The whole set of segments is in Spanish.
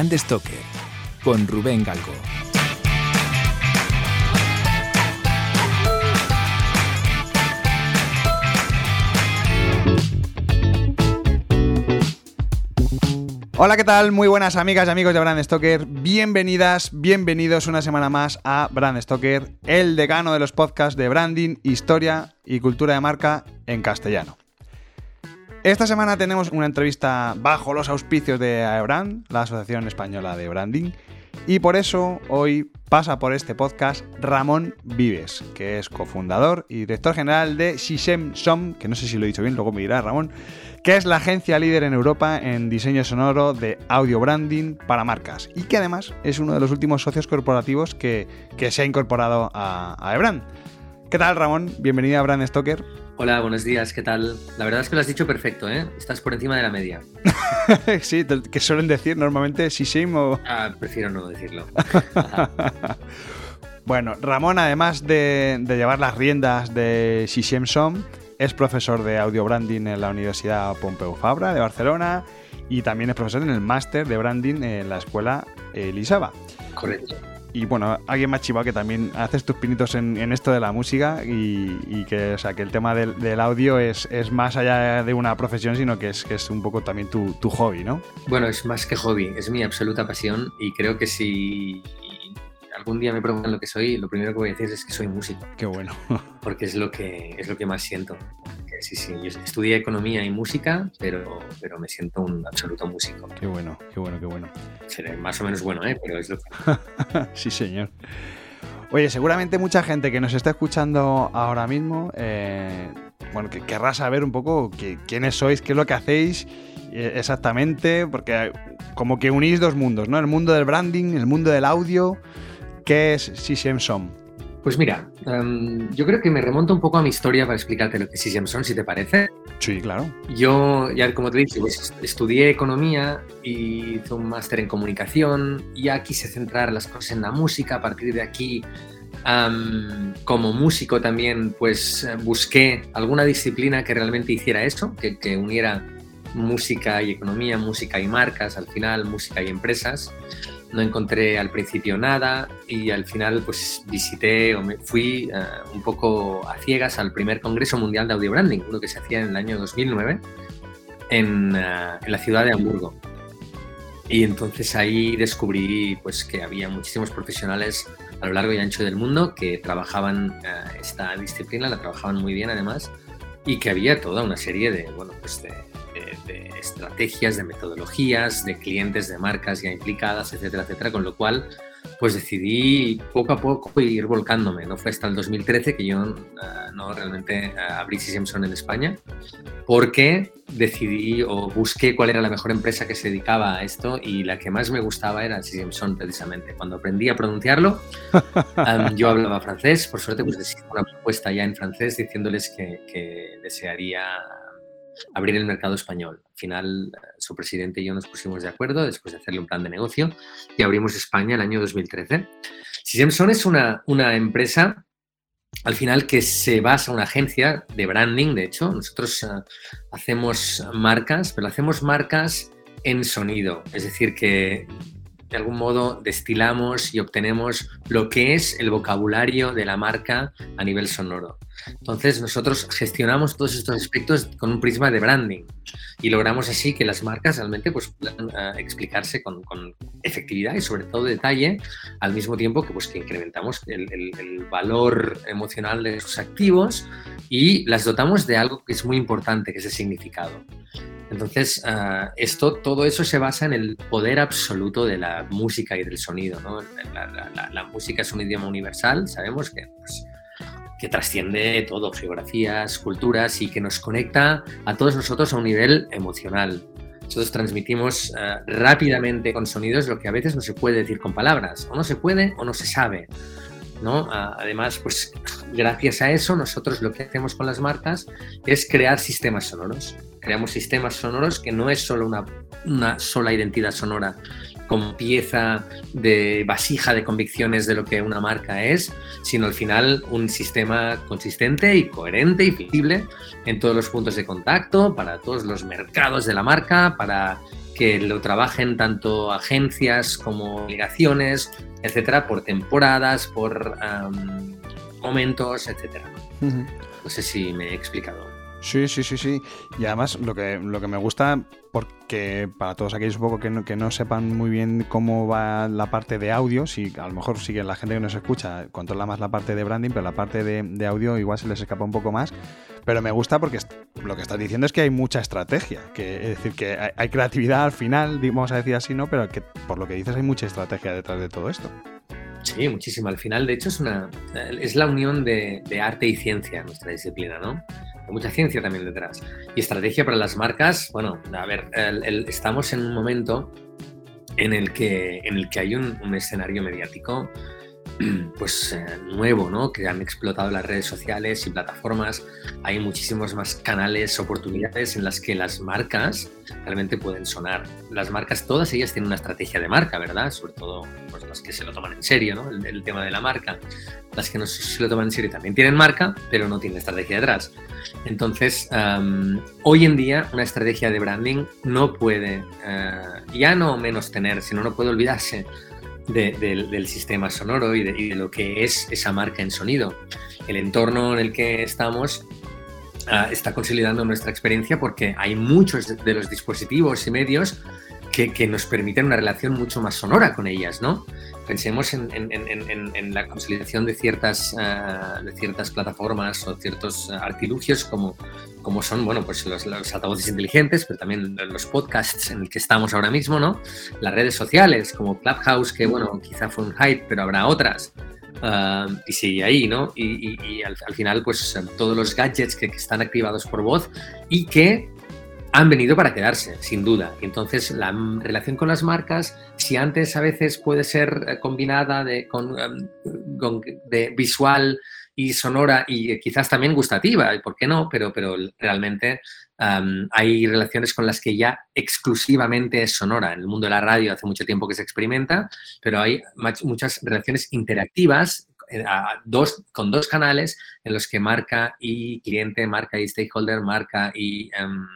Brand Stoker con Rubén Galgo. Hola, ¿qué tal? Muy buenas amigas y amigos de Brand Stoker. Bienvenidas, bienvenidos una semana más a Brand Stoker, el decano de los podcasts de branding, historia y cultura de marca en castellano. Esta semana tenemos una entrevista bajo los auspicios de AEBRAND, la Asociación Española de Branding, y por eso hoy pasa por este podcast Ramón Vives, que es cofundador y director general de Sisem Som, que no sé si lo he dicho bien, luego me dirá Ramón, que es la agencia líder en Europa en diseño sonoro de audio branding para marcas y que además es uno de los últimos socios corporativos que, se ha incorporado a, a ¿Qué tal, Ramón? Bienvenido a Brand Stoker. Hola, buenos días, ¿qué tal? La verdad es que lo has dicho perfecto, ¿eh? Estás por encima de la media. sí, que suelen decir normalmente Sisem o... Ah, prefiero no decirlo. bueno, Ramón, además de, llevar las riendas de Sisem Som, es profesor de audio branding en la Universidad Pompeu Fabra de Barcelona y también es profesor en el máster de branding en la escuela Elisaba. Correcto. Y bueno, alguien más chiva que también haces tus pinitos en, esto de la música y, que, o sea, que el tema del, audio es, más allá de una profesión, sino que es, que es un poco también tu, tu hobby, ¿no? Bueno, es más que hobby, es mi absoluta pasión y creo que si algún día me preguntan lo que soy, lo primero que voy a decir es que soy músico. Qué bueno. Porque es lo que, es lo que más siento. Sí, sí, yo estudié economía y música, pero, pero me siento un absoluto músico. Qué bueno, qué bueno, qué bueno. Seré más o menos bueno, ¿eh? pero es lo que... sí, señor. Oye, seguramente mucha gente que nos está escuchando ahora mismo, eh, bueno, que querrá saber un poco quiénes sois, qué es lo que hacéis eh, exactamente, porque como que unís dos mundos, ¿no? El mundo del branding, el mundo del audio ¿Qué es Som? Pues mira, em, yo creo que me remonto un poco a mi historia para explicarte lo que es Son, si te parece. Sí, claro. Yo, ya como te dije, pues, estudié economía y hice un máster en comunicación. Y ya quise centrar las cosas en la música. A partir de aquí, como músico también, pues busqué alguna disciplina que realmente hiciera eso, que, que uniera música y economía, música y marcas, al final música y empresas no encontré al principio nada y al final pues visité o me fui eh, un poco a ciegas al primer Congreso Mundial de Audio Branding, uno que se hacía en el año 2009 en, eh, en la ciudad de Hamburgo. Y entonces ahí descubrí pues que había muchísimos profesionales a lo largo y ancho del mundo que trabajaban eh, esta disciplina, la trabajaban muy bien además, y que había toda una serie de, bueno, pues de, de, estrategias, de metodologías, de clientes, de marcas ya implicadas, etcétera, etcétera, con lo cual pues decidí poco a poco ir volcándome. No fue hasta el 2013 que yo uh, no realmente uh, abrí Simpson en España, porque decidí o busqué cuál era la mejor empresa que se dedicaba a esto y la que más me gustaba era Simpson precisamente. Cuando aprendí a pronunciarlo, um, yo hablaba francés, por suerte pues hice una propuesta ya en francés diciéndoles que, que desearía abrir el mercado español. Al final, eh, su presidente y yo nos pusimos de acuerdo después de hacerle un plan de negocio y abrimos España el año 2013. Simpson es una, una empresa al final que se basa en una agencia de branding, de hecho, nosotros eh, hacemos marcas, pero hacemos marcas en sonido, es decir, que de algún modo destilamos y obtenemos lo que es el vocabulario de la marca a nivel sonoro. Entonces nosotros gestionamos todos estos aspectos con un prisma de branding y logramos así que las marcas realmente pues, puedan uh, explicarse con, con, efectividad y sobre todo detalle al mismo tiempo que, pues, que incrementamos el, el, el valor emocional de sus activos y las dotamos de algo que es muy importante, que es el significado. Entonces, uh, esto, todo eso se basa en el poder absoluto de la música y del sonido. ¿no? La, la, la, música es un idioma universal, sabemos que, pues, que trasciende todo, geografías, culturas y que nos conecta a todos nosotros a un nivel emocional. Nosotros transmitimos uh, rápidamente con sonidos lo que a veces no se puede decir con palabras, o no se puede o no se sabe. ¿no? Además, pues gracias a eso, nosotros lo que hacemos con las marcas es crear sistemas sonoros. Creamos sistemas sonoros que no es solo una, una sola identidad sonora como pieza de vasija de convicciones de lo que una marca es, sino al final un sistema consistente y coherente y flexible en todos los puntos de contacto, para todos los mercados de la marca, para que lo trabajen tanto agencias como obligaciones, etcétera, por temporadas, por momentos, etcétera. No sé si me he explicado. Sí, sí, sí, sí. Y además lo que, lo que me gusta, porque para todos aquellos un poco que no, que no sepan muy bien cómo va la parte de audio, si a lo mejor sigue la gente que nos escucha controla más la parte de branding, pero la parte de, audio igual se les escapa un poco más. Pero me gusta porque lo que estás diciendo es que hay mucha estrategia, que, es decir, que hay, creatividad al final, vamos a decir así, ¿no? Pero que por lo que dices hay mucha estrategia detrás de todo esto. Sí, muchísimo. Al final, de hecho, es, una, es la unión de, arte y ciencia en nuestra disciplina, ¿no? Mucha ciencia también detrás. Y estrategia para las marcas, bueno, a ver, estamos en un momento en el que, en el que hay un escenario mediático pues eh, nuevo, ¿no? Que han explotado las redes sociales y plataformas. Hay muchísimos más canales, oportunidades en las que las marcas realmente pueden sonar. Las marcas, todas ellas tienen una estrategia de marca, ¿verdad? Sobre todo pues, las que se lo toman en serio, ¿no? El, tema de la marca. Las que no se lo toman en serio también tienen marca, pero no tienen estrategia detrás. Entonces, hoy en día una estrategia de branding no puede, eh, ya no menos tener, sino no puede olvidarse del sistema sonoro y de, lo que es esa marca en sonido. El entorno en el que estamos ah, está consolidando nuestra experiencia porque hay muchos de los dispositivos y medios que, nos permiten una relación mucho más sonora con ellas, ¿no? Pensemos en, la consolidación de ciertas, ah, de ciertas plataformas o ciertos artilugios como, como son, bueno, pues los, altavoces inteligentes, pero también los podcasts en el que estamos ahora mismo, ¿no? Las redes sociales como Clubhouse, que, bueno, quizá fue un hype, pero habrá otras. Ah, y sigue ahí, ¿no? Y, al, final, pues todos los gadgets que, que, están activados por voz y que han venido para quedarse, sin duda. Entonces la relación con las marcas, si antes a veces puede ser eh, combinada de, con, em, de visual y sonora y quizás también gustativa, ¿por qué no? Pero, pero realmente em, hay relaciones con las que ya exclusivamente es sonora. En el mundo de la radio hace mucho tiempo que se experimenta, pero hay muchas relaciones interactivas eh, dos, con dos canales en los que marca y cliente, marca y stakeholder, marca y... Em,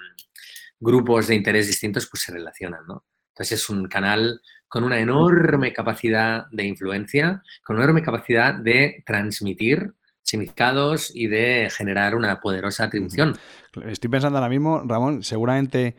grupos de interés distintos pues se relacionan, ¿no? Entonces es un canal con una enorme capacidad de influencia, con una enorme capacidad de transmitir significados y de generar una poderosa atribución. Estoy pensando ahora mismo, Ramón, seguramente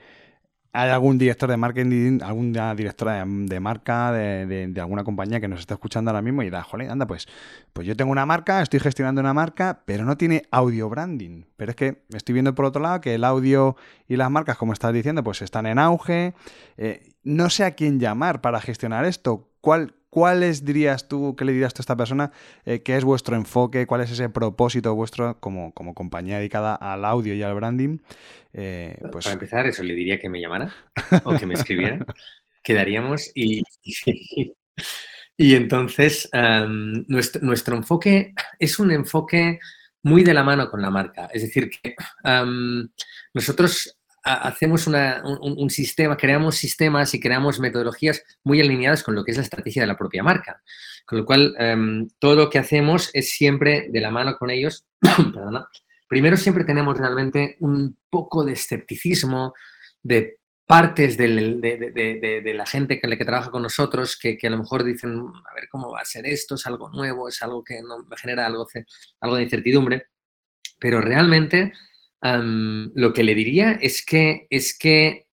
hay algún director de marketing, alguna directora de, marca de, alguna compañía que nos está escuchando ahora mismo y da, joder, anda, pues, pues yo tengo una marca, estoy gestionando una marca, pero no tiene audio branding. Pero es que estoy viendo por otro lado que el audio y las marcas, como estás diciendo, pues están en auge. Eh, no sé a quién llamar para gestionar esto. ¿Cuál, ¿Cuáles dirías tú, qué le dirías tú a esta persona, eh, qué es vuestro enfoque, cuál es ese propósito vuestro como, como compañía dedicada al audio y al branding? Eh, pues... Para empezar, eso le diría que me llamara o que me escribiera. Quedaríamos y, y, entonces nuestro, enfoque es un enfoque muy de la mano con la marca. Es decir, que nosotros hacemos un, sistema, creamos sistemas y creamos metodologías muy alineadas con lo que es la estrategia de la propia marca. Con lo cual, em, todo lo que hacemos es siempre de la mano con ellos. Primero, siempre tenemos realmente un poco de escepticismo de partes de, la gente que, que trabaja con nosotros que, a lo mejor dicen, a ver cómo va a ser esto, es algo nuevo, es algo que no, me genera algo, algo de incertidumbre. Pero realmente lo que le diría es que, es que,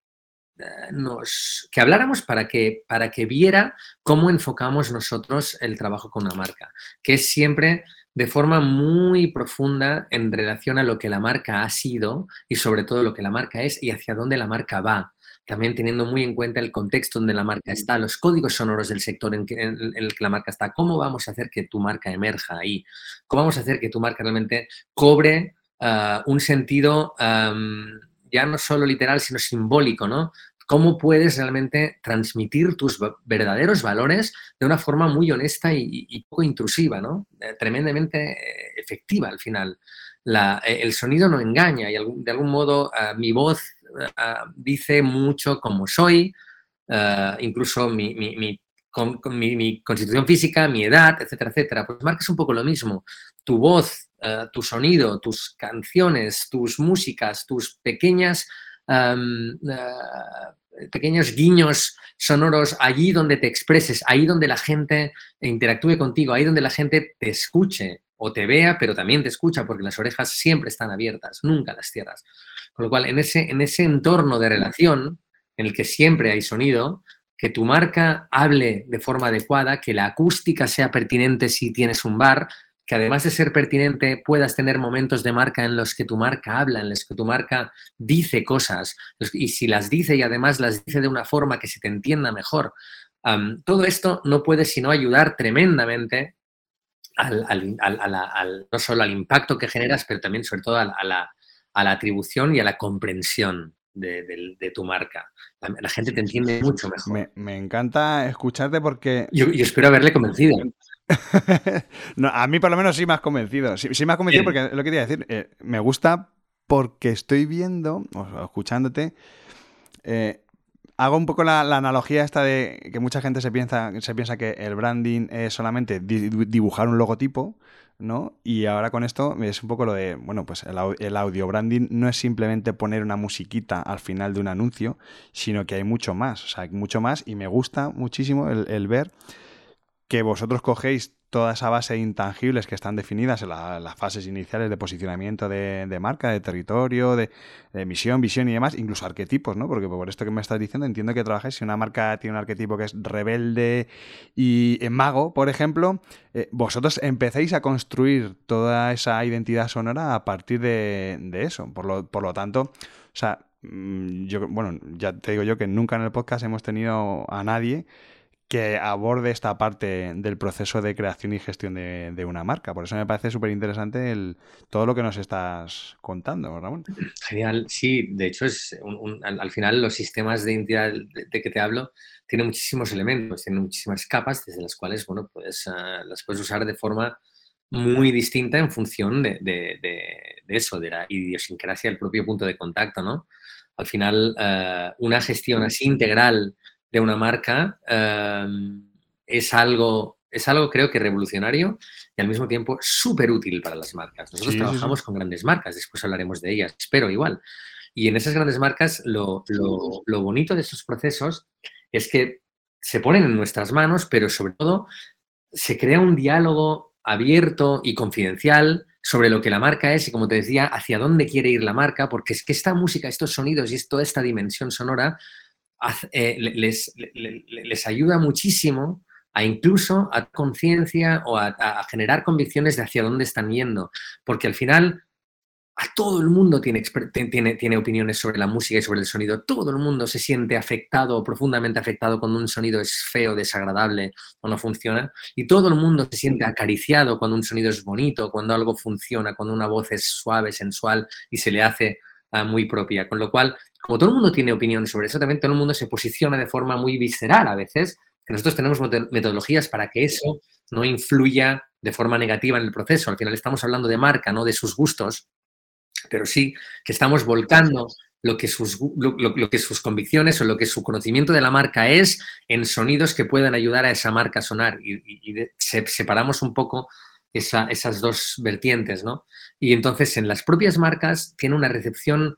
eh, nos, que habláramos para que, para que viera cómo enfocamos nosotros el trabajo con una marca, que es siempre de forma muy profunda en relación a lo que la marca ha sido y sobre todo lo que la marca es y hacia dónde la marca va. También teniendo muy en cuenta el contexto donde la marca está, los códigos sonoros del sector en, en el que la marca está, cómo vamos a hacer que tu marca emerja ahí, cómo vamos a hacer que tu marca realmente cobre Ah, un sentido ya no solo literal, sino simbólico, ¿no? Cómo puedes realmente transmitir tus verdaderos valores de una forma muy honesta y, poco intrusiva, ¿no? Eh, tremendamente eh, efectiva al final. Eh, el sonido no engaña y de algún modo ah, mi voz ah, dice mucho cómo soy, incluso mi, mi, constitución física, mi edad, etcétera, etcétera. Pues marcas un poco lo mismo. Tu voz eh, tu sonido, tus canciones, tus músicas, tus pequeñas eh, pequeños guiños sonoros allí donde te expreses, ahí donde la gente interactúe contigo, ahí donde la gente te escuche o te vea, pero también te escucha, porque las orejas siempre están abiertas, nunca las cierras. Con lo cual, en ese, en ese entorno de relación en el que siempre hay sonido, que tu marca hable de forma adecuada, que la acústica sea pertinente si tienes un bar, que además de ser pertinente puedas tener momentos de marca en los que tu marca habla, en los que tu marca dice cosas, y si las dice y además las dice de una forma que se te entienda mejor. todo esto no puede sino ayudar tremendamente al, no solo al impacto que generas, pero también sobre todo a la, atribución y a la comprensión de, tu marca. La, gente te entiende mucho mejor. Me, encanta escucharte porque... Yo, espero haberle convencido. a mí por lo menos sí me has convencido. Sí, me has convencido porque lo que quería decir, eh, me gusta porque estoy viendo, o escuchándote, eh, hago un poco la, analogía esta de que mucha gente se piensa, se piensa que el branding es solamente dibujar un logotipo, ¿no? Y ahora con esto es un poco lo de, bueno, pues el, audio branding no es simplemente poner una musiquita al final de un anuncio, sino que hay mucho más, o sea, hay mucho más y me gusta muchísimo el ver que vosotros cogéis toda esa base de intangibles que están definidas en las fases iniciales de posicionamiento de, marca, de territorio, de, misión, visión y demás, incluso arquetipos, ¿no? Porque por esto que me estás diciendo, entiendo que trabajáis, si una marca tiene un arquetipo que es rebelde y mago, por ejemplo, eh, vosotros empecéis a construir toda esa identidad sonora a partir de, eso. Por lo, por lo tanto, o sea, mm, yo, bueno, ya te digo yo que nunca en el podcast hemos tenido a nadie que aborde esta parte del proceso de creación y gestión de, una marca. Por eso me parece súper interesante todo lo que nos estás contando, Ramón. Genial, sí, de hecho es al, final los sistemas de identidad de, que te hablo tienen muchísimos elementos, tienen muchísimas capas desde las cuales, bueno, pues las puedes usar de forma muy distinta en función de, eso, de la idiosincrasia del propio punto de contacto, ¿no? Al final, eh, una gestión así integral de una marca em, es algo, es algo creo que revolucionario y al mismo tiempo súper útil para las marcas. Nosotros trabajamos con grandes marcas, después hablaremos de ellas, espero igual. Y en esas grandes marcas lo, lo bonito de estos procesos es que se ponen en nuestras manos, pero sobre todo se crea un diálogo abierto y confidencial sobre lo que la marca es y, como te decía, hacia dónde quiere ir la marca, porque es que esta música, estos sonidos y toda esta dimensión sonora eh, les, ayuda muchísimo a incluso a conciencia o a, generar convicciones de hacia dónde están yendo, porque al final a todo el mundo tiene, tiene, tiene opiniones sobre la música y sobre el sonido, todo el mundo se siente afectado profundamente afectado cuando un sonido es feo, desagradable o no funciona, y todo el mundo se siente acariciado cuando un sonido es bonito, cuando algo funciona, cuando una voz es suave, sensual y se le hace muy propia, con lo cual como todo el mundo tiene opinión sobre eso, también todo el mundo se posiciona de forma muy visceral a veces, nosotros tenemos metodologías para que eso no influya de forma negativa en el proceso. Al final estamos hablando de marca, no de sus gustos, pero sí que estamos volcando lo que sus, lo, que sus convicciones o lo que su conocimiento de la marca es en sonidos que puedan ayudar a esa marca a sonar. Y, separamos un poco esas dos vertientes, ¿no? Y entonces en las propias marcas tiene una recepción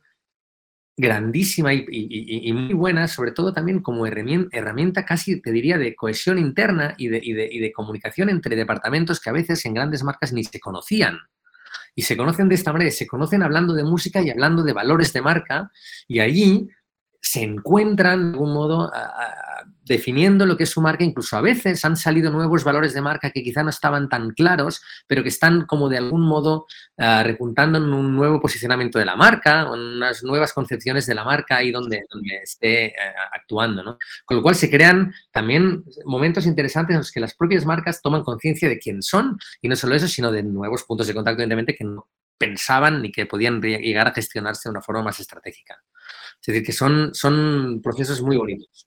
grandísima y, muy buena, sobre todo también como herramienta, casi, te diría, de cohesión interna y de, de, comunicación entre departamentos que a veces en grandes marcas ni se conocían. Y se conocen de esta manera, se conocen hablando de música y hablando de valores de marca, y allí se encuentran de algún modo definiendo lo que es su marca. Incluso a veces han salido nuevos valores de marca que quizá no estaban tan claros, pero que están como de algún modo uh, repuntando en un nuevo posicionamiento de la marca, en unas nuevas concepciones de la marca ahí donde, donde esté eh, actuando. ¿no? Con lo cual se crean también momentos interesantes en los que las propias marcas toman conciencia de quién son, y no solo eso, sino de nuevos puntos de contacto, evidentemente, que no pensaban ni que podían llegar a gestionarse de una forma más estratégica. Es decir, que son, son procesos muy bonitos.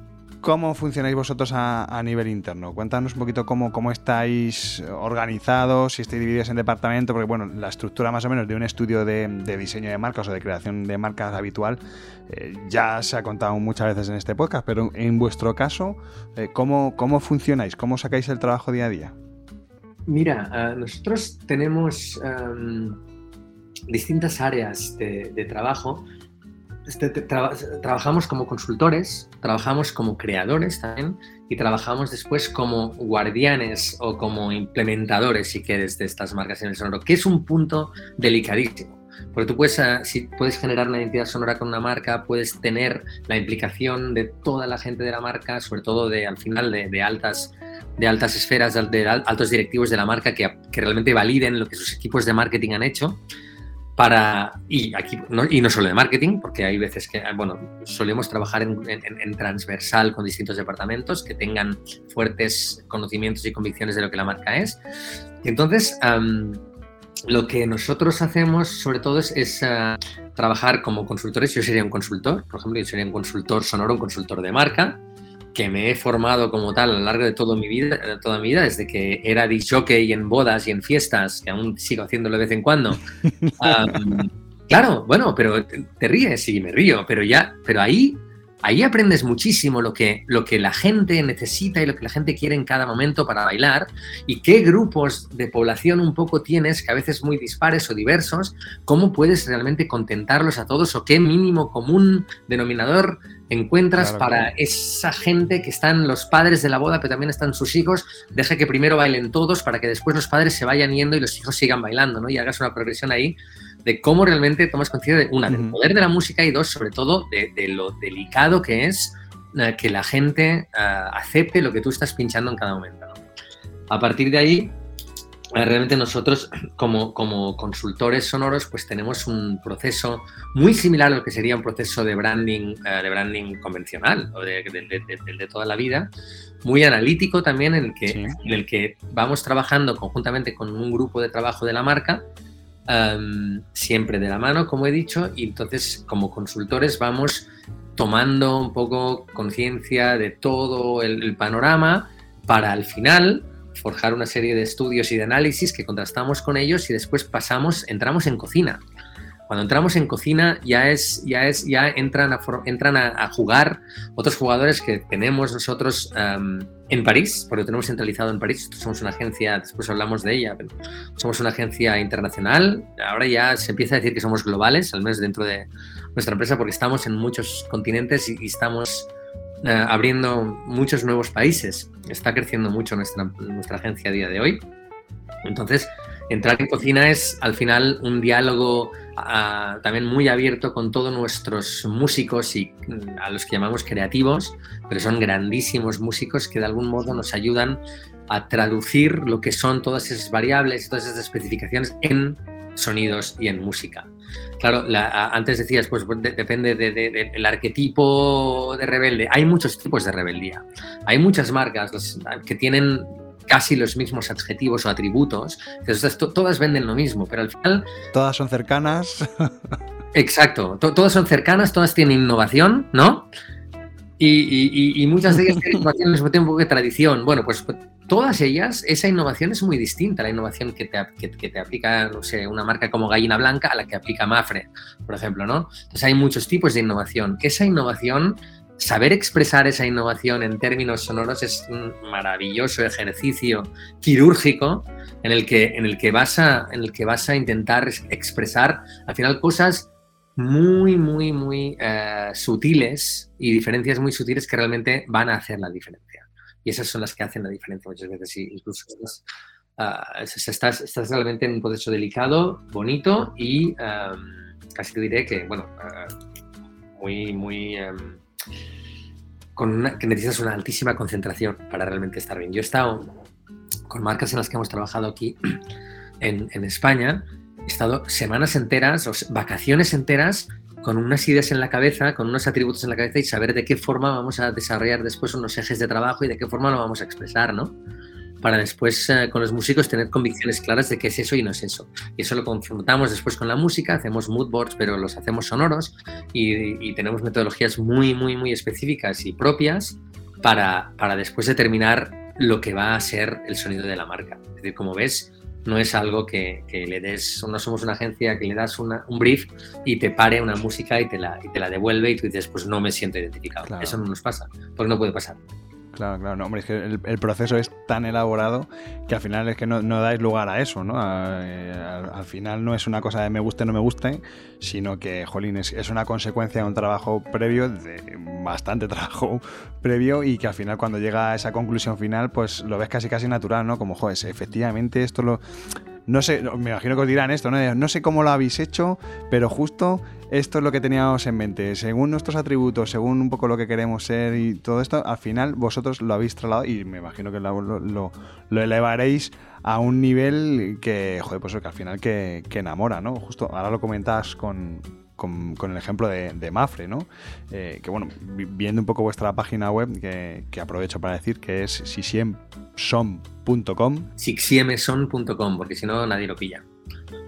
¿Cómo funcionáis vosotros a, nivel interno? Cuéntanos un poquito cómo, cómo estáis organizados, si estáis divididos en departamento, porque bueno, la estructura más o menos de un estudio de, diseño de marcas o de creación de marcas habitual eh, ya se ha contado muchas veces en este podcast, pero en vuestro caso, eh, ¿cómo, ¿cómo funcionáis? ¿Cómo sacáis el trabajo día a día? Mira, ah, nosotros tenemos distintas áreas de trabajo este, trabajamos como consultores, trabajamos como creadores también y trabajamos después como guardianes o como implementadores, si quieres, de estas marcas en el sonoro, que es un punto delicadísimo. Porque tú puedes, ah, si puedes generar una identidad sonora con una marca, puedes tener la implicación de toda la gente de la marca, sobre todo de, al final de, altas, de altas esferas, de, altos directivos de la marca que, que realmente validen lo que sus equipos de marketing han hecho y, aquí, no, y no solo de marketing, porque hay veces que, bueno, solemos trabajar en, transversal con distintos departamentos que tengan fuertes conocimientos y convicciones de lo que la marca es. entonces, lo que nosotros hacemos sobre todo es, ah, trabajar como consultores. Yo sería un consultor, por ejemplo, yo sería un consultor sonoro, un consultor de marca que me he formado como tal a lo largo de toda mi vida, toda mi vida desde que era y en bodas y en fiestas, que aún sigo haciéndolo de vez en cuando. claro, bueno, pero te ríes y me río, pero ya, pero ahí, ahí aprendes muchísimo lo que, lo que la gente necesita y lo que la gente quiere en cada momento para bailar y qué grupos de población un poco tienes, que a veces muy dispares o diversos, cómo puedes realmente contentarlos a todos o qué mínimo común denominador encuentras para esa gente que están los padres de la boda, pero también están sus hijos, deja que primero bailen todos para que después los padres se vayan yendo y los hijos sigan bailando, ¿no? Y hagas una progresión ahí de cómo realmente tomas conciencia de, una, del poder de la música y dos, sobre todo, de, lo delicado que es eh, que la gente eh, acepte lo que tú estás pinchando en cada momento. A partir de ahí, eh, realmente nosotros como, como consultores sonoros pues tenemos un proceso muy similar a lo que sería un proceso de branding, de branding convencional o de, de, toda la vida, muy analítico también en el, que, en el que vamos trabajando conjuntamente con un grupo de trabajo de la marca, em, siempre de la mano, como he dicho, y entonces como consultores vamos tomando un poco conciencia de todo el panorama para al final forjar una serie de estudios y de análisis que contrastamos con ellos y después pasamos, entramos en cocina. Cuando entramos en cocina ya es, ya es, ya entran a, entran a, jugar otros jugadores que tenemos nosotros en París, porque lo tenemos centralizado en París. Somos una agencia, después hablamos de ella, pero somos una agencia internacional. Ahora ya se empieza a decir que somos globales, al menos dentro de nuestra empresa, porque estamos en muchos continentes y estamos eh, abriendo muchos nuevos países. Está creciendo mucho nuestra, nuestra agencia a día de hoy. Entonces, entrar en cocina es al final un diálogo ah, también muy abierto con todos nuestros músicos y mm, a los que llamamos creativos, pero son grandísimos músicos que de algún modo nos ayudan a traducir lo que son todas esas variables, todas esas especificaciones en sonidos y en música. Claro, antes decías, pues depende del arquetipo de rebelde. Hay muchos tipos de rebeldía. Hay muchas marcas que tienen casi los mismos adjetivos o atributos. Entonces, todas venden lo mismo, pero al final... Todas son cercanas. Exacto, todas son cercanas, todas tienen innovación, ¿no? Y, muchas de ellas tienen innovación al mismo tiempo que tradición. Bueno, pues todas ellas, esa innovación es muy distinta a la innovación que te, que, te, aplica, no sé, una marca como Gallina Blanca a la que aplica Mafre, por ejemplo, ¿no? Entonces hay muchos tipos de innovación. Esa innovación, saber expresar esa innovación en términos sonoros es un maravilloso ejercicio quirúrgico en el que, en el que, vas, a, en el que vas a intentar expresar al final cosas muy, muy, muy eh, sutiles y diferencias muy sutiles que realmente van a hacer la diferencia y esas son las que hacen la diferencia muchas veces. incluso estás, estás, realmente en un proceso delicado, bonito y casi te diré que, bueno, ah, muy, muy... con que necesitas una altísima concentración para realmente estar bien. Yo he estado con marcas en las que hemos trabajado aquí en, en España, he estado semanas enteras o vacaciones enteras con unas ideas en la cabeza, con unos atributos en la cabeza y saber de qué forma vamos a desarrollar después unos ejes de trabajo y de qué forma lo vamos a expresar, ¿no? Para después eh, con los músicos tener convicciones claras de qué es eso y no es eso. Y eso lo confrontamos después con la música, hacemos mood boards, pero los hacemos sonoros y, tenemos metodologías muy, muy, muy específicas y propias para, para después determinar lo que va a ser el sonido de la marca. Es decir, como ves, no es algo que, le des, no somos una agencia que le das un brief y te pare una música y te, la, y te la devuelve y tú dices, pues no me siento identificado. Eso no nos pasa, porque no puede pasar. Claro, claro, no, hombre, es que el, proceso es tan elaborado que al final es que no, dais lugar a eso, ¿no? Eh, al, final no es una cosa de me guste o no me guste, sino que, jolín, es, es, una consecuencia de un trabajo previo, de bastante trabajo previo, y que al final cuando llega a esa conclusión final, pues lo ves casi casi natural, ¿no? Como, joder, efectivamente esto lo no sé, me imagino que os dirán esto, ¿no? No sé cómo lo habéis hecho, pero justo esto es lo que teníamos en mente. Según nuestros atributos, según un poco lo que queremos ser y todo esto, al final vosotros lo habéis trasladado y me imagino que lo, elevaréis a un nivel que, joder, pues que al final que, que enamora, ¿no? Justo ahora lo comentas con, con, el ejemplo de, Mafre, ¿no? Eh, que bueno, viendo un poco vuestra página web, que, aprovecho para decir que es sixiemson.com. Sixiemson.com, porque si no nadie lo pilla.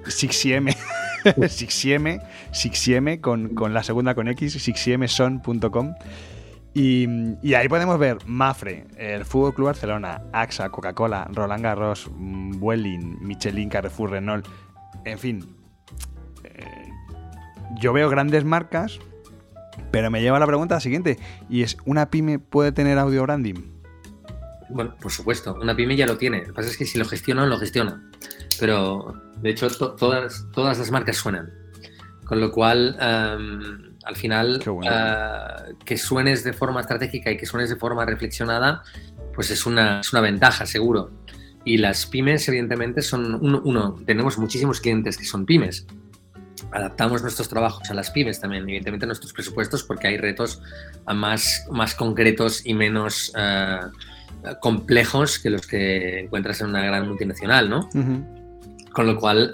Sixieme. Sixieme, Sixieme con, con la segunda con X, sixiemson.com. Y, ahí podemos ver Mafre, el Fútbol Club Barcelona, AXA, Coca-Cola, Roland Garros, Vueling, Michelin, Carrefour, Renault, en fin, yo veo grandes marcas, pero me lleva a la pregunta siguiente, y es, ¿una pyme puede tener audio branding? Bueno, por supuesto, una pyme ya lo tiene. Lo que pasa es que si lo gestionan, lo gestiona. Pero, de hecho, todas, todas las marcas suenan. Con lo cual, em, al final, eh, que suenes de forma estratégica y que suenes de forma reflexionada, pues es una, es una ventaja, seguro. Y las pymes, evidentemente, son uno, tenemos muchísimos clientes que son pymes, adaptamos nuestros trabajos a las pymes también, evidentemente nuestros presupuestos, porque hay retos más, más concretos y menos eh, complejos que los que encuentras en una gran multinacional, ¿no? Con lo cual,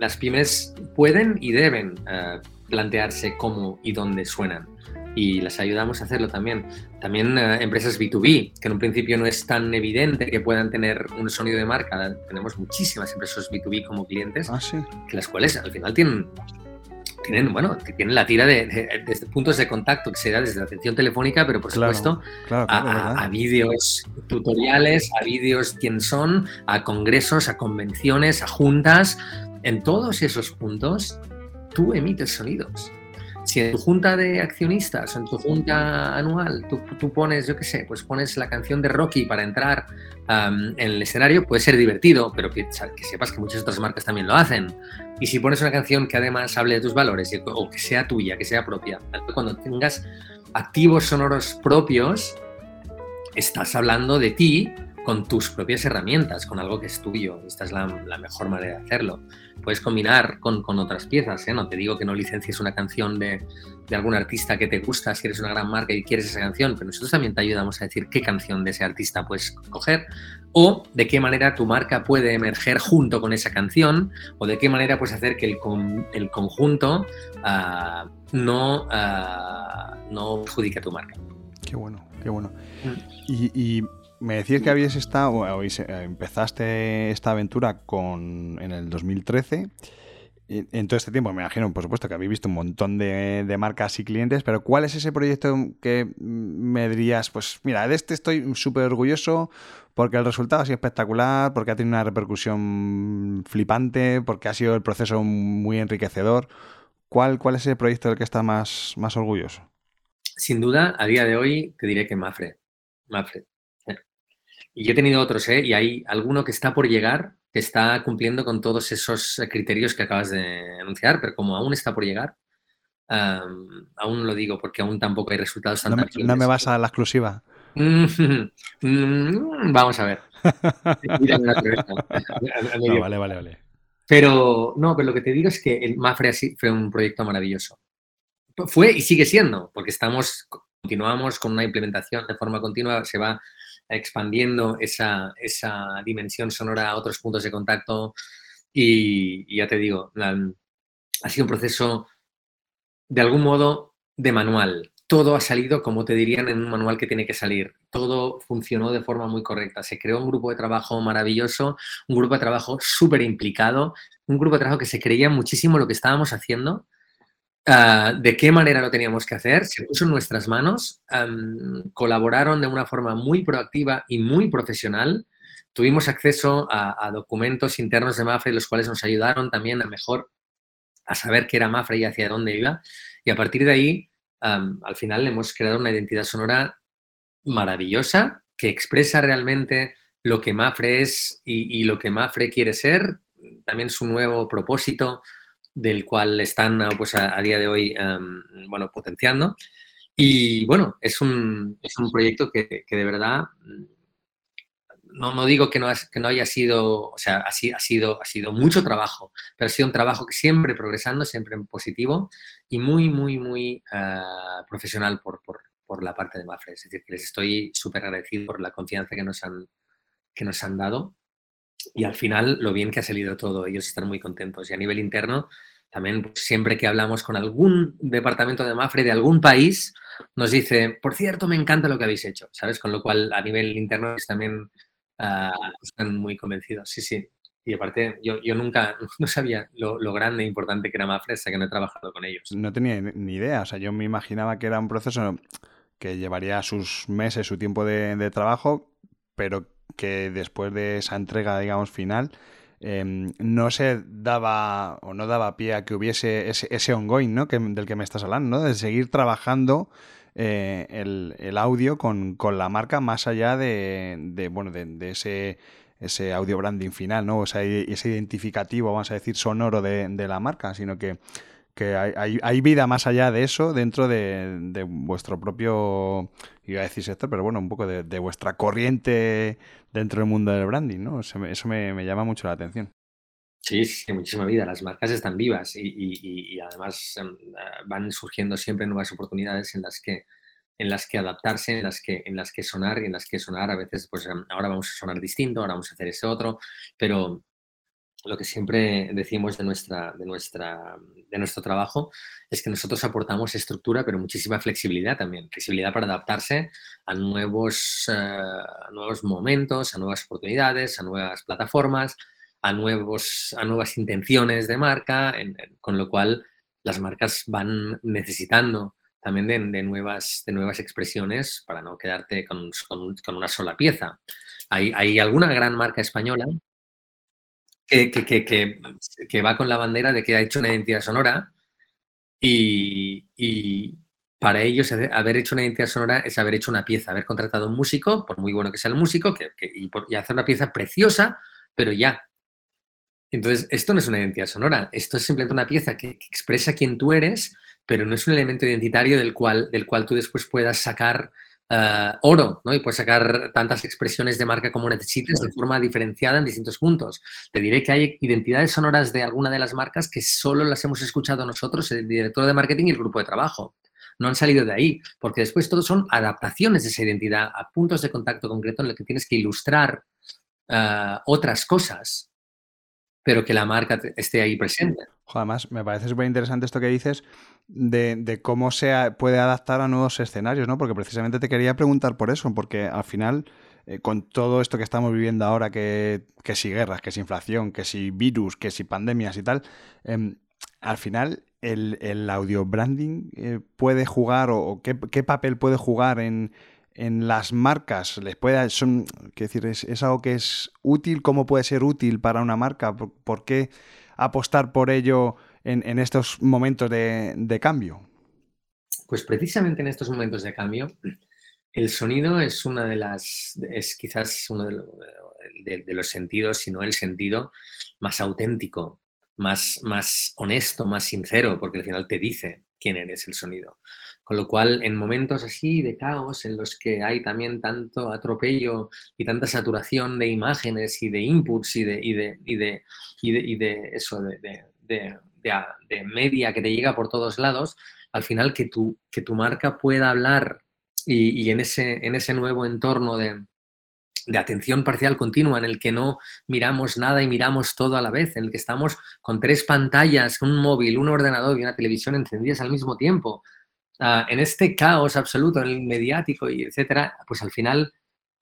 las pymes pueden y deben eh, plantearse cómo y dónde suenan y las ayudamos a hacerlo también. También eh, empresas B2B, que en un principio no es tan evidente que puedan tener un sonido de marca. Tenemos muchísimas empresas B2B como clientes, ah, sí. que las cuales al final tienen tienen, bueno, tienen la tira de, puntos de contacto, que será desde la atención telefónica, pero por supuesto a, a, vídeos tutoriales, a vídeos quién son, a congresos, a convenciones, a juntas. En todos esos puntos, tú emites sonidos si en tu junta de accionistas en tu junta anual tú, pones, yo qué sé, pues pones la canción de Rocky para entrar en el escenario, puede ser divertido, pero que, sepas que muchas otras marcas también lo hacen. Y si pones una canción que además hable de tus valores o que sea tuya, que sea propia, cuando tengas activos sonoros propios, estás hablando de ti con tus propias herramientas, con algo que es tuyo. Esta es la, mejor manera de hacerlo. Puedes combinar con, otras piezas, ¿eh? no te digo que no licencies una canción de, algún artista que te gusta, si eres una gran marca y quieres esa canción, pero nosotros también te ayudamos a decir qué canción de ese artista puedes coger o de qué manera tu marca puede emerger junto con esa canción o de qué manera puedes hacer que el, el conjunto ah, no, uh, no perjudique a tu marca. Qué bueno, qué bueno. Mm. y me decías que habías estado, empezaste esta aventura con, en el 2013. En todo este tiempo, me imagino, por supuesto, que habéis visto un montón de, marcas y clientes, pero ¿cuál es ese proyecto que me dirías, pues mira, de este estoy súper orgulloso porque el resultado ha sido espectacular, porque ha tenido una repercusión flipante, porque ha sido el proceso muy enriquecedor? ¿Cuál, cuál es ese proyecto del que estás más, más orgulloso? Sin duda, a día de hoy te diré que Mafre. Mafre. Y yo he tenido otros, ¿eh? Y hay alguno que está por llegar, que está cumpliendo con todos esos eh, criterios que acabas de anunciar, pero como aún está por llegar, aún lo digo porque aún tampoco hay resultados tan no me, ¿No me vas a la exclusiva? Mm, vamos a ver. vale, vale, vale. Pero no, pero lo que te digo es que el Mafre fue un proyecto maravilloso. Fue y sigue siendo, porque estamos, continuamos con una implementación de forma continua, se va expandiendo esa, esa dimensión sonora a otros puntos de contacto y, ya te digo, ha sido un proceso de algún modo de manual. Todo ha salido como te dirían en un manual que tiene que salir. Todo funcionó de forma muy correcta. Se creó un grupo de trabajo maravilloso, un grupo de trabajo súper implicado, un grupo de trabajo que se creía muchísimo lo que estábamos haciendo ah, de qué manera lo teníamos que hacer, se puso en nuestras manos, colaboraron de una forma muy proactiva y muy profesional. Tuvimos acceso a, documentos internos de Mafre, los cuales nos ayudaron también a mejor a saber qué era Mafre y hacia dónde iba. Y a partir de ahí, al final hemos creado una identidad sonora maravillosa que expresa realmente lo que Mafre es y, lo que Mafre quiere ser, también su nuevo propósito del cual están pues, a, día de hoy bueno, potenciando. Y bueno, es un, es un proyecto que, que, de verdad, no, no digo que no, que no haya sido, o sea, ha, ha, sido, ha sido mucho trabajo, pero ha sido un trabajo que siempre progresando, siempre en positivo y muy, muy, muy ah, profesional por, por, por la parte de Mafre. Es decir, que les estoy súper agradecido por la confianza que nos, han, que nos han dado y al final lo bien que ha salido todo. Ellos están muy contentos. Y a nivel interno, también pues, siempre que hablamos con algún departamento de Mafre de algún país, nos dice, por cierto, me encanta lo que habéis hecho, ¿sabes? Con lo cual, a nivel interno, también uh, están muy convencidos. Sí, sí. Y aparte, yo, yo nunca no sabía lo, lo, grande e importante que era Mafre hasta que no he trabajado con ellos. No tenía ni idea. O sea, yo me imaginaba que era un proceso que llevaría sus meses, su tiempo de, trabajo, pero que después de esa entrega, digamos, final, em, no se daba o no daba pie a que hubiese ese, ese ongoing, ¿no? Que, del que me estás hablando, ¿no? De seguir trabajando eh, el, audio con, la marca más allá de, bueno, de, ese ese audio branding final, ¿no? O sea, ese identificativo, vamos a decir, sonoro de, de la marca, sino que que hay, hay, vida más allá de eso dentro de, vuestro propio, iba a decir sector, pero bueno, un poco de, vuestra corriente dentro del mundo del branding, ¿no? Eso, me, llama mucho la atención. Sí, sí, muchísima vida. Las marcas están vivas y, además em, van surgiendo siempre nuevas oportunidades en las que en las que adaptarse, en las que, en las que sonar y en las que sonar a veces, pues em, ahora vamos a sonar distinto, ahora vamos a hacer ese otro, pero, lo que siempre decimos de, nuestra, de, nuestra, de nuestro trabajo es que nosotros aportamos estructura, pero muchísima flexibilidad también. Flexibilidad para adaptarse a nuevos, eh, nuevos momentos, a nuevas oportunidades, a nuevas plataformas, a, nuevos, a nuevas intenciones de marca, con lo cual las marcas van necesitando también de, nuevas, de nuevas expresiones para no quedarte con, con, una sola pieza. Hay, hay, alguna gran marca española que, que, que, va con la bandera de que ha hecho una identidad sonora y, y, para ellos haber hecho una identidad sonora es haber hecho una pieza, haber contratado un músico, por muy bueno que sea el músico, que, y, y, hacer una pieza preciosa, pero ya. Entonces, esto no es una identidad sonora, esto es simplemente una pieza que, expresa quién tú eres, pero no es un elemento identitario del cual, del cual tú después puedas sacar eh, oro, ¿no? Y puedes sacar tantas expresiones de marca como necesites de forma diferenciada en distintos puntos. Te diré que hay identidades sonoras de alguna de las marcas que solo las hemos escuchado nosotros, el director de marketing y el grupo de trabajo. No han salido de ahí, porque después todos son adaptaciones de esa identidad a puntos de contacto concreto en los que tienes que ilustrar eh, otras cosas pero que la marca esté ahí presente. Además, me parece súper interesante esto que dices de, cómo se puede adaptar a nuevos escenarios, ¿no? Porque precisamente te quería preguntar por eso, porque al final, eh, con todo esto que estamos viviendo ahora, que, que si guerras, que si inflación, que si virus, que si pandemias y tal, em, al final el, audio branding eh, puede jugar o, qué, qué, papel puede jugar en, en las marcas les puede son decir es, algo que es útil cómo puede ser útil para una marca por, qué apostar por ello en, estos momentos de, cambio pues precisamente en estos momentos de cambio el sonido es una de las es quizás uno de, los sentidos si no el sentido más auténtico más más honesto más sincero porque al final te dice quién eres el sonido. Con lo cual, en momentos así de caos, en los que hay también tanto atropello y tanta saturación de imágenes y de inputs y de, y de, y de, y de, eso, de, de, media que te llega por todos lados, al final que tu, que tu marca pueda hablar y, y en, ese, en ese nuevo entorno de, de atención parcial continua, en el que no miramos nada y miramos todo a la vez, en el que estamos con tres pantallas, un móvil, un ordenador y una televisión encendidas al mismo tiempo, en este caos absoluto, en el mediático y etcétera, pues al final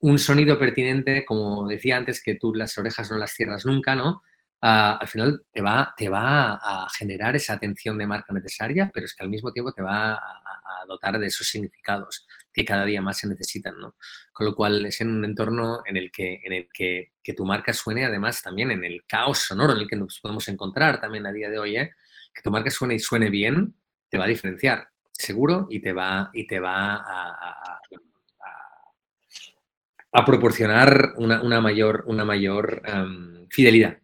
un sonido pertinente, como decía antes, que tú las orejas no las cierras nunca, ¿no? Ah, al final te va, te va a generar esa atención de marca necesaria, pero es que al mismo tiempo te va a, dotar de esos significados que cada día más se necesitan, ¿no? Con lo cual es en un entorno en el que, en el que, que tu marca suene, además también en el caos sonoro en el que nos podemos encontrar también a día de hoy, ¿eh? que tu marca suene y suene bien, te va a diferenciar, seguro, y te va, y te va a, proporcionar una, mayor, una mayor em, fidelidad.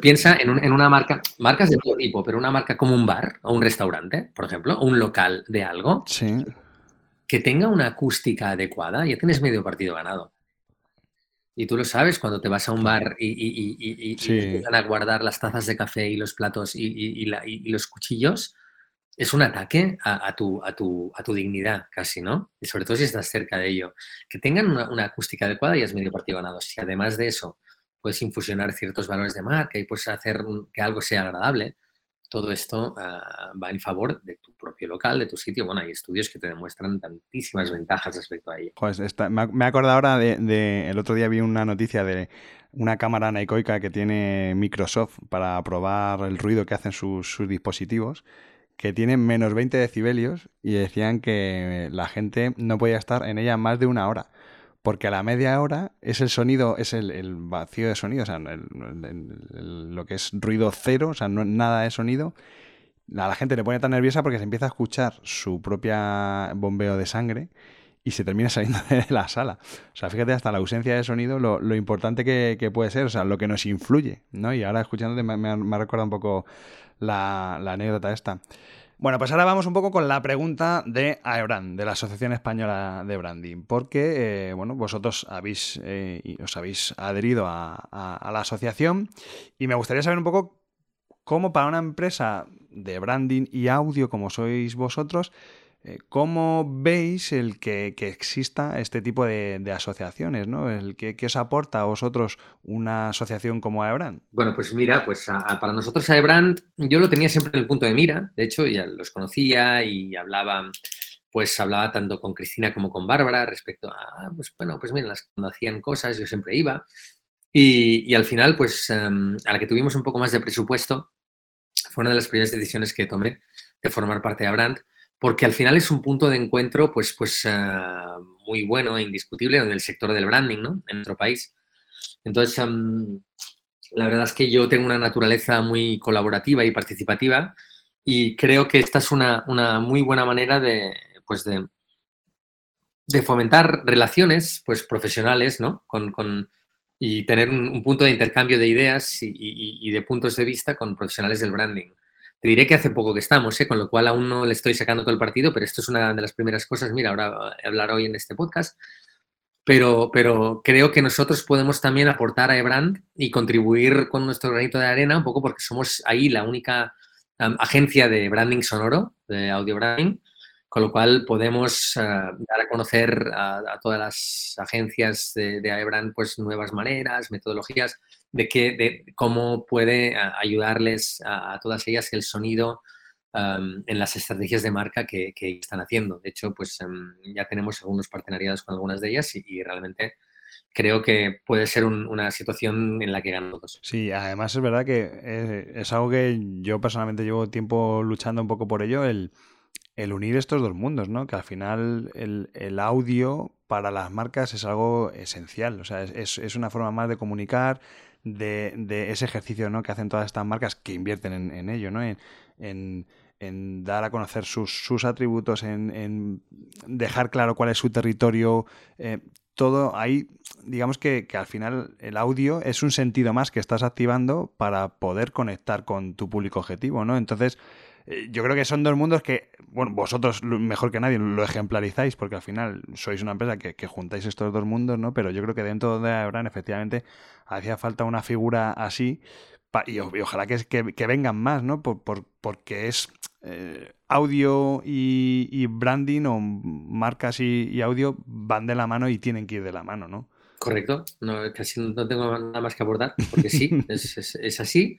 Piensa en, una marca, marcas de todo tipo, pero una marca como un bar o un restaurante, por ejemplo, o un local de algo, que tenga una acústica adecuada, ya tienes medio partido ganado. Y tú lo sabes cuando te vas a un bar y, y, empiezan a guardar las tazas de café y los platos y, los cuchillos, es un ataque a, tu, a, tu, a, tu, dignidad casi, ¿no? Y sobre todo si estás cerca de ello. Que tengan una, acústica adecuada y es medio partido ganado. Si además de eso puedes infusionar ciertos valores de marca y puedes hacer que algo sea agradable, todo esto ah, va en favor de tu propio local, de tu sitio. Bueno, hay estudios que te demuestran tantísimas ventajas respecto a ello. Pues me acuerdo ahora de, el otro día vi una noticia de una cámara anaecoica que tiene Microsoft para probar el ruido que hacen sus, dispositivos que tiene menos 20 decibelios y decían que la gente no podía estar en ella más de una hora porque a la media hora es el sonido, es el, vacío de sonido, o sea, lo que es ruido cero, o sea, no, nada de sonido. A la gente le pone tan nerviosa porque se empieza a escuchar su propia bombeo de sangre y se termina saliendo de la sala. O sea, fíjate hasta la ausencia de sonido, lo, importante que, puede ser, o sea, lo que nos influye, ¿no? Y ahora escuchándote me, me, me recordado un poco la anécdota esta. Bueno, pues ahora vamos un poco con la pregunta de AEBRAND, de la Asociación Española de Branding, porque, eh, bueno, vosotros habéis, eh, os habéis adherido a, la asociación y me gustaría saber un poco cómo para una empresa de branding y audio como sois vosotros, ¿Cómo veis el que, exista este tipo de, asociaciones? ¿no? El que, ¿Qué os aporta a vosotros una asociación como AEBRAND? Bueno, pues mira, pues para nosotros AEBRAND yo lo tenía siempre en el punto de mira. De hecho, ya los conocía y hablaba, pues hablaba tanto con Cristina como con Bárbara respecto a, pues bueno, pues mira, cuando hacían cosas yo siempre iba. Y, al final, pues em, a la que tuvimos un poco más de presupuesto, fue una de las primeras decisiones que tomé de formar parte de AEBRAND porque al final es un punto de encuentro pues, pues ah, muy bueno e indiscutible en el sector del branding ¿no? en nuestro país. Entonces, la verdad es que yo tengo una naturaleza muy colaborativa y participativa y creo que esta es una, una muy buena manera de, pues de, de, fomentar relaciones pues, profesionales ¿no? con, con, y tener un, punto de intercambio de ideas y, y de puntos de vista con profesionales del branding. Te diré que hace poco que estamos, ¿eh? con lo cual aún no le estoy sacando todo el partido, pero esto es una de las primeras cosas. Mira, ahora hablar hoy en este podcast. Pero, pero creo que nosotros podemos también aportar a eBrand y contribuir con nuestro granito de arena un poco porque somos ahí la única agencia de branding sonoro, de audio branding, con lo cual podemos eh, dar a conocer a, todas las agencias de, de AEBRAND pues, nuevas maneras, metodologías de, que, de cómo puede ayudarles a, todas ellas el sonido en las estrategias de marca que, están haciendo. De hecho, pues em, ya tenemos algunos partenariados con algunas de ellas y, realmente creo que puede ser una situación en la que ganan todos. Sí, además es verdad que eh, es, algo que yo personalmente llevo tiempo luchando un poco por ello, el, unir estos dos mundos, ¿no? Que al final el, audio para las marcas es algo esencial, o sea, es, es, una forma más de comunicar, de, ese ejercicio ¿no? que hacen todas estas marcas que invierten en, ello, ¿no? En, dar a conocer sus, atributos, en, dejar claro cuál es su territorio. Eh, todo ahí, digamos que, que, al final el audio es un sentido más que estás activando para poder conectar con tu público objetivo, ¿no? Entonces, yo creo que son dos mundos que, bueno, vosotros mejor que nadie lo ejemplarizáis porque al final sois una empresa que, juntáis estos dos mundos, ¿no? Pero yo creo que dentro de Abraham efectivamente hacía falta una figura así y, ojalá que, que, vengan más, ¿no? Por, porque es eh, audio y, branding o marcas y, audio van de la mano y tienen que ir de la mano, ¿no? Correcto, no, casi no tengo nada más que abordar, porque sí, es, es así.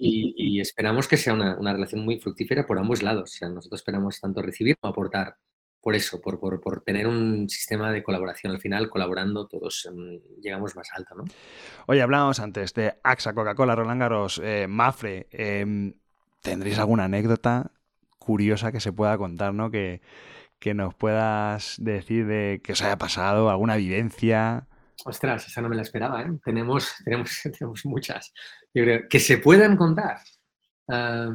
Y, esperamos que sea una, relación muy fructífera por ambos lados. O sea, nosotros esperamos tanto recibir como aportar por eso, por, por, por, tener un sistema de colaboración. Al final, colaborando, todos mm, llegamos más alto, ¿no? Oye, hablábamos antes de AXA, Coca-Cola, Roland Garros, eh, Mafre. Em, ¿Tendréis alguna anécdota curiosa que se pueda contar, ¿no? Que, que nos puedas decir de que os haya pasado, alguna vivencia. Ostras, esa no me la esperaba, ¿eh? Tenemos, tenemos, tenemos muchas. Que se puedan contar. a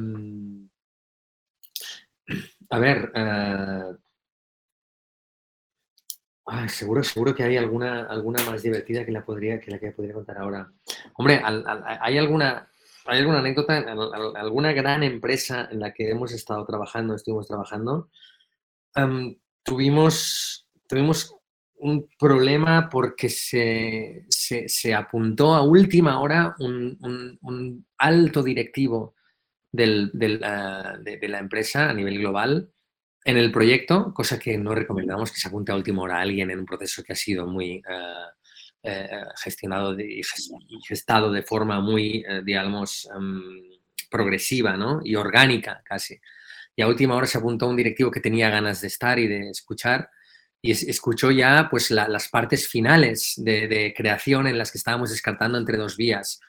ver, uh, seguro, seguro que hay alguna, alguna más divertida que la podría, que podría contar ahora. Hombre, hay alguna, hay alguna anécdota, alguna gran empresa en la que hemos estado trabajando, estuvimos trabajando, tuvimos, tuvimos un problema porque se, se, apuntó a última hora un, alto directivo del, ah, de, la empresa a nivel global en el proyecto, cosa que no recomendamos que se apunte a última hora a alguien en un proceso que ha sido muy eh, gestionado y gestado de forma muy, eh, digamos, progresiva ¿no? y orgánica casi. Y a última hora se apuntó un directivo que tenía ganas de estar y de escuchar y escuchó ya pues las partes finales de, creación en las que estábamos descartando entre dos vías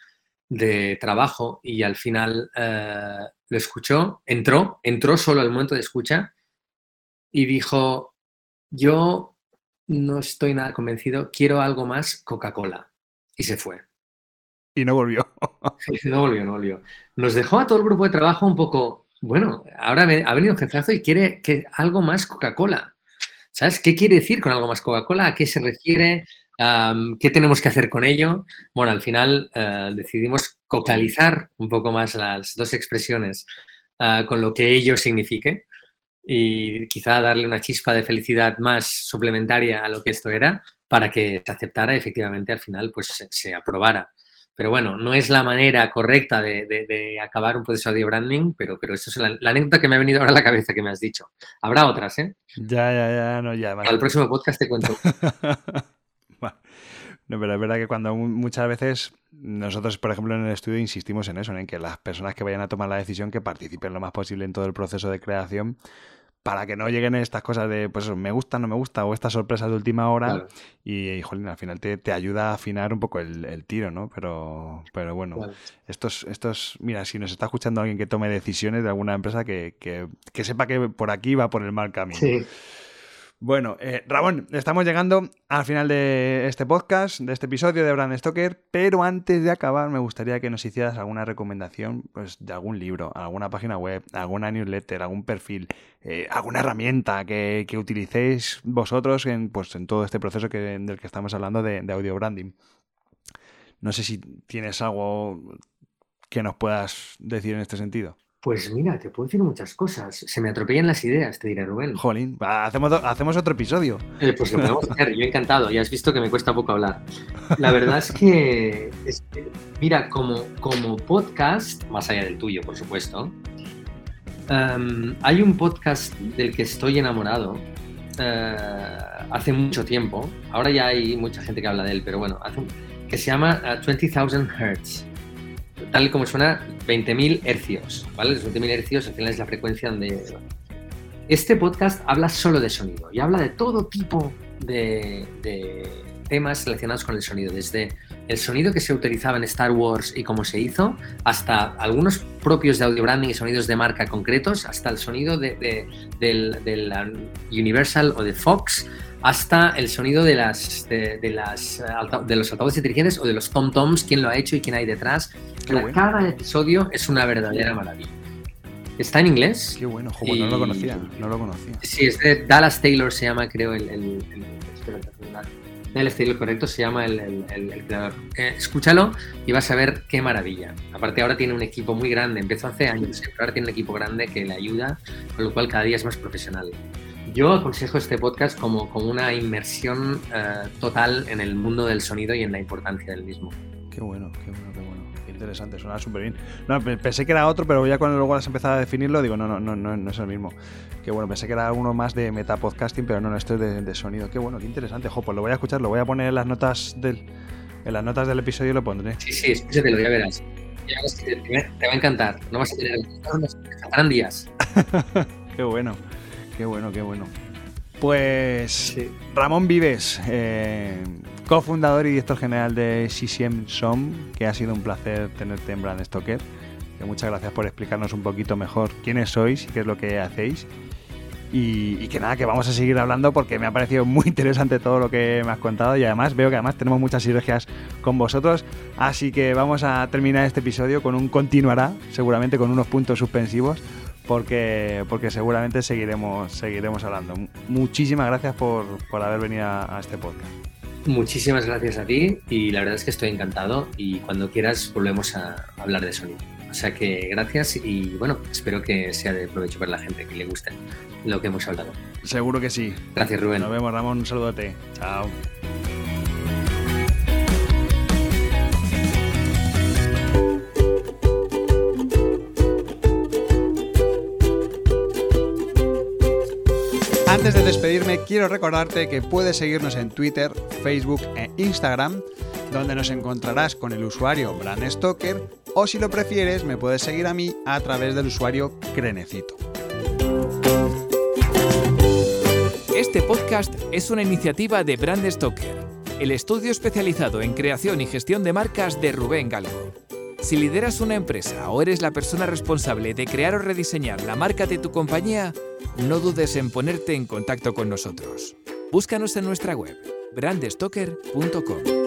de trabajo y al final eh, lo escuchó, entró, entró solo al momento de escucha y dijo, yo no estoy nada convencido, quiero algo más Coca-Cola. Y se fue. Y no volvió. no volvió, no volvió. Nos dejó a todo el grupo de trabajo un poco, bueno, ahora ha venido un jefazo y quiere que algo más Coca-Cola. ¿Sabes? ¿Qué quiere decir con algo más Coca-Cola? ¿A qué se refiere? ¿Qué tenemos que hacer con ello? Bueno, al final eh, decidimos cocalizar un poco más las dos expresiones ah, con lo que ello signifique y quizá darle una chispa de felicidad más suplementaria a lo que esto era para que se aceptara efectivamente al final pues se aprobara. Pero bueno, no es la manera correcta de, acabar un proceso de branding, pero, pero eso es la, anécdota que me ha venido ahora a la cabeza que me has dicho. Habrá otras, ¿eh? Ya, ya, ya, no, ya. Al próximo podcast te cuento. no, pero es verdad que cuando muchas veces nosotros, por ejemplo, en el estudio insistimos en eso, en que las personas que vayan a tomar la decisión que participen lo más posible en todo el proceso de creación para que no lleguen estas cosas de, pues me gusta, no me gusta, o estas sorpresas de última hora. Y, jolín, al final te, ayuda a afinar un poco el, tiro, ¿no? Pero, pero bueno, estos, estos, mira, si nos está escuchando alguien que tome decisiones de alguna empresa, que, que, que sepa que por aquí va por el mal camino. Sí. Bueno, eh, Ramón, estamos llegando al final de este podcast, de este episodio de Brand Stoker, pero antes de acabar me gustaría que nos hicieras alguna recomendación pues, de algún libro, alguna página web, alguna newsletter, algún perfil, eh, alguna herramienta que, utilicéis vosotros en, pues, en todo este proceso del que estamos hablando de audio branding. No sé si tienes algo que nos puedas decir en este sentido. Pues mira, te puedo decir muchas cosas. Se me atropellan las ideas, te diré Rubén. Jolín, hacemos, hacemos otro episodio. Eh, pues lo podemos hacer, yo encantado. Ya has visto que me cuesta poco hablar. La verdad es que, mira, como, como podcast, más allá del tuyo, por supuesto, em, hay un podcast del que estoy enamorado eh, hace mucho tiempo. Ahora ya hay mucha gente que habla de él, pero bueno, que se llama 20,000 uh, Hertz tal como suena, 20.000 hercios, ¿vale? Los 20.000 hercios al final es la frecuencia donde... Este podcast habla solo de sonido y habla de todo tipo de, temas relacionados con el sonido, desde el sonido que se utilizaba en Star Wars y cómo se hizo, hasta algunos propios de audio branding y sonidos de marca concretos, hasta el sonido de, del, Universal o de Fox, hasta el sonido de, las, de, las, de los altavoces inteligentes o de los tom-toms, quién lo ha hecho y quién hay detrás. Cada episodio es una verdadera maravilla. Está en inglés. Qué bueno, no lo conocía, no lo conocía. Sí, es de Dallas Taylor, se llama, creo, el, el, Dallas Taylor, correcto, se llama el, creador. Eh, escúchalo y vas a ver qué maravilla. Aparte, ahora tiene un equipo muy grande, empezó hace años, pero ahora tiene un equipo grande que le ayuda, con lo cual cada día es más profesional. Yo aconsejo este podcast como, como una inmersión eh, total en el mundo del sonido y en la importancia del mismo. Qué bueno, qué bueno, qué bueno. Qué interesante, suena súper bien. No, pensé que era otro, pero ya cuando luego has empezado a definirlo, digo, no, no, no, no, no es el mismo. Qué bueno, pensé que era uno más de metapodcasting, pero no, no, esto es de, sonido. Qué bueno, qué interesante. Jo, pues lo voy a escuchar, lo voy a poner en las notas del, en las notas del episodio y lo pondré. Sí, sí, escúchatelo, ya verás. te, te, va a encantar. No vas a tener. días. qué bueno. Qué bueno, qué bueno. Pues Ramón Vives, eh, cofundador y director general de CCM SOM, que ha sido un placer tenerte en Brand Stoker. Que muchas gracias por explicarnos un poquito mejor quiénes sois y qué es lo que hacéis. Y, que nada, que vamos a seguir hablando porque me ha parecido muy interesante todo lo que me has contado y además veo que además tenemos muchas sinergias con vosotros. Así que vamos a terminar este episodio con un continuará, seguramente con unos puntos suspensivos, porque, porque seguramente seguiremos, seguiremos hablando. Muchísimas gracias por, haber venido a, este podcast. Muchísimas gracias a ti y la verdad es que estoy encantado y cuando quieras volvemos a hablar de sonido. O sea que gracias y bueno, espero que sea de provecho para la gente, que le guste lo que hemos hablado. Seguro que sí. Gracias Rubén. Nos vemos Ramón, un saludote. Chao. Antes de despedirme, quiero recordarte que puedes seguirnos en Twitter, Facebook e Instagram, donde nos encontrarás con el usuario Brand Stoker, o si lo prefieres, me puedes seguir a mí a través del usuario Crenecito. Este podcast es una iniciativa de Brand Stoker, el estudio especializado en creación y gestión de marcas de Rubén Galgo. Si lideras una empresa o eres la persona responsable de crear o rediseñar la marca de tu compañía, no dudes en ponerte en contacto con nosotros. Búscanos en nuestra web, brandstoker.com.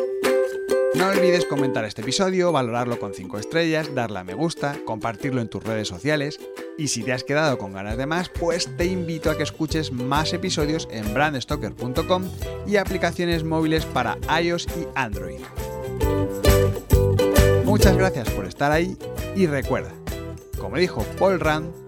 No olvides comentar este episodio, valorarlo con 5 estrellas, darle a me gusta, compartirlo en tus redes sociales y si te has quedado con ganas de más, pues te invito a que escuches más episodios en brandstoker.com y aplicaciones móviles para iOS y Android. Muchas gracias por estar ahí y recuerda, como dijo Paul Rand,